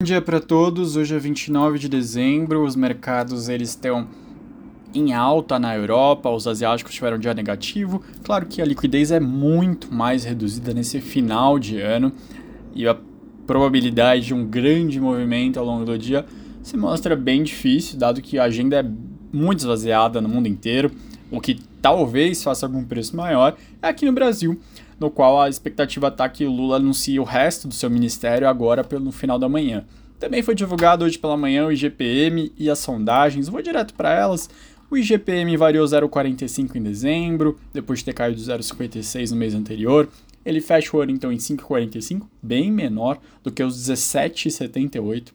Bom dia para todos. Hoje é 29 de dezembro. Os mercados eles estão em alta na Europa. Os asiáticos tiveram um dia negativo. Claro que a liquidez é muito mais reduzida nesse final de ano e a probabilidade de um grande movimento ao longo do dia se mostra bem difícil, dado que a agenda é muito esvaziada no mundo inteiro. O que talvez faça algum preço maior é aqui no Brasil no qual a expectativa está que o Lula anuncie o resto do seu ministério agora pelo final da manhã. Também foi divulgado hoje pela manhã o IGPM e as sondagens, vou direto para elas. O IGPM variou 0,45 em dezembro, depois de ter caído 0,56 no mês anterior. Ele fecha o ano então em 5,45, bem menor do que os 17,78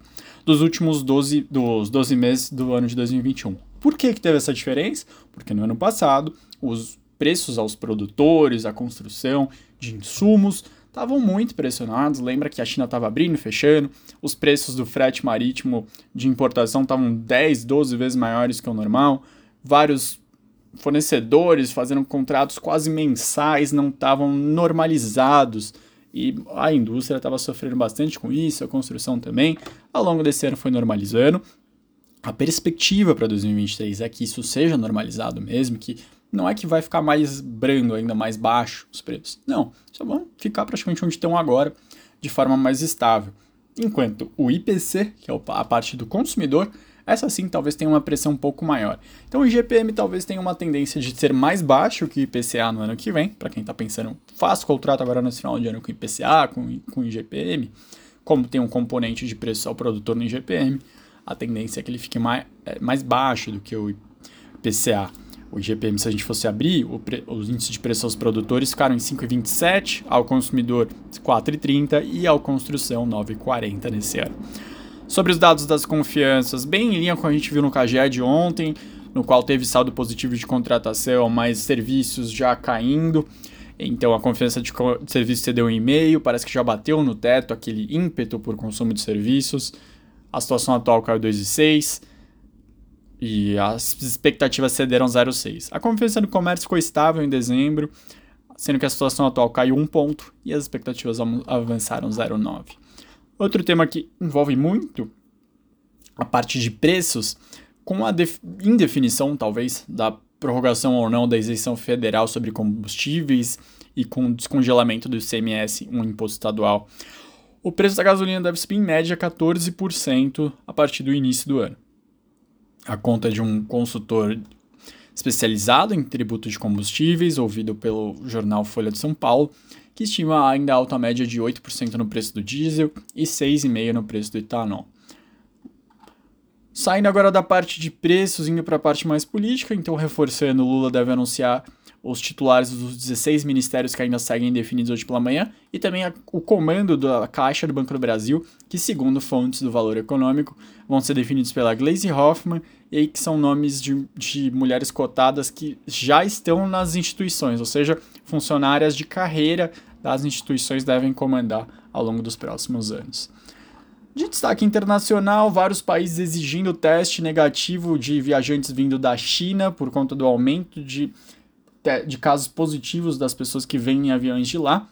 dos últimos 12, dos 12 meses do ano de 2021. Por que, que teve essa diferença? Porque no ano passado os preços aos produtores, à construção de insumos estavam muito pressionados. Lembra que a China estava abrindo e fechando, os preços do frete marítimo de importação estavam 10, 12 vezes maiores que o normal, vários fornecedores fazendo contratos quase mensais não estavam normalizados e a indústria estava sofrendo bastante com isso, a construção também. Ao longo desse ano foi normalizando. A perspectiva para 2023 é que isso seja normalizado mesmo, que não é que vai ficar mais brando, ainda mais baixo os preços. Não, só vão ficar praticamente onde estão agora, de forma mais estável. Enquanto o IPC, que é a parte do consumidor, essa sim talvez tenha uma pressão um pouco maior. Então o IGPM talvez tenha uma tendência de ser mais baixo que o IPCA no ano que vem, para quem está pensando, faço contrato agora no final de ano com IPCA, com, com IGPM, como tem um componente de preço ao produtor no IGPM, a tendência é que ele fique mais, é, mais baixo do que o IPCA o IGPM, se a gente fosse abrir, os índices de preço aos produtores ficaram em 5,27, ao consumidor 4,30 e ao construção 9,40 nesse ano. Sobre os dados das confianças, bem em linha com a gente viu no CAGED ontem, no qual teve saldo positivo de contratação, mas serviços já caindo. Então a confiança de serviço cedeu um e-mail, parece que já bateu no teto aquele ímpeto por consumo de serviços. A situação atual caiu 2,6 e as expectativas cederam 0,6. A confiança no comércio ficou estável em dezembro, sendo que a situação atual caiu um ponto e as expectativas avançaram 0,9. Outro tema que envolve muito a parte de preços, com a indefinição, talvez, da prorrogação ou não da isenção federal sobre combustíveis e com o descongelamento do ICMS, um imposto estadual, o preço da gasolina deve subir em média 14% a partir do início do ano a conta de um consultor especializado em tributo de combustíveis, ouvido pelo jornal Folha de São Paulo, que estima ainda alta média de 8% no preço do diesel e 6,5% no preço do etanol. Saindo agora da parte de preços, indo para a parte mais política, então reforçando, Lula deve anunciar os titulares dos 16 ministérios que ainda seguem definidos hoje pela manhã, e também a, o comando da Caixa do Banco do Brasil, que, segundo fontes do Valor Econômico, vão ser definidos pela Glaze Hoffman, e que são nomes de, de mulheres cotadas que já estão nas instituições, ou seja, funcionárias de carreira das instituições devem comandar ao longo dos próximos anos. De destaque internacional, vários países exigindo teste negativo de viajantes vindo da China por conta do aumento de de casos positivos das pessoas que vêm em aviões de lá.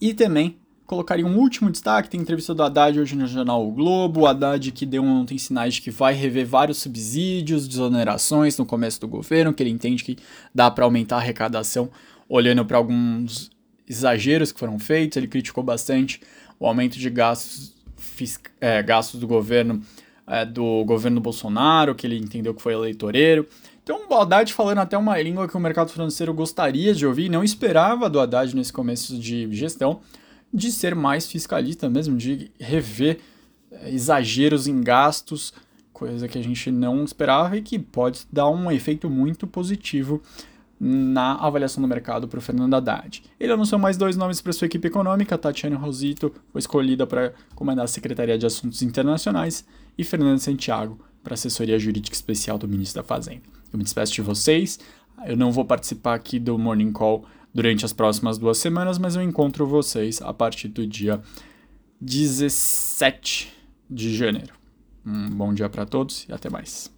E também colocaria um último destaque, tem entrevista do Haddad hoje no jornal O Globo, o Haddad que deu ontem sinais de que vai rever vários subsídios, desonerações no começo do governo, que ele entende que dá para aumentar a arrecadação olhando para alguns exageros que foram feitos, ele criticou bastante o aumento de gastos, é, gastos do governo é, do governo Bolsonaro, que ele entendeu que foi eleitoreiro. Então, o Haddad falando até uma língua que o mercado financeiro gostaria de ouvir, não esperava do Haddad nesse começo de gestão, de ser mais fiscalista mesmo, de rever é, exageros em gastos, coisa que a gente não esperava e que pode dar um efeito muito positivo na avaliação do mercado para o Fernando Haddad. Ele anunciou mais dois nomes para sua equipe econômica, Tatiana Rosito foi escolhida para comandar a Secretaria de Assuntos Internacionais e Fernando Santiago para assessoria jurídica especial do ministro da Fazenda. Eu me despeço de vocês. Eu não vou participar aqui do Morning Call durante as próximas duas semanas, mas eu encontro vocês a partir do dia 17 de janeiro. Um bom dia para todos e até mais.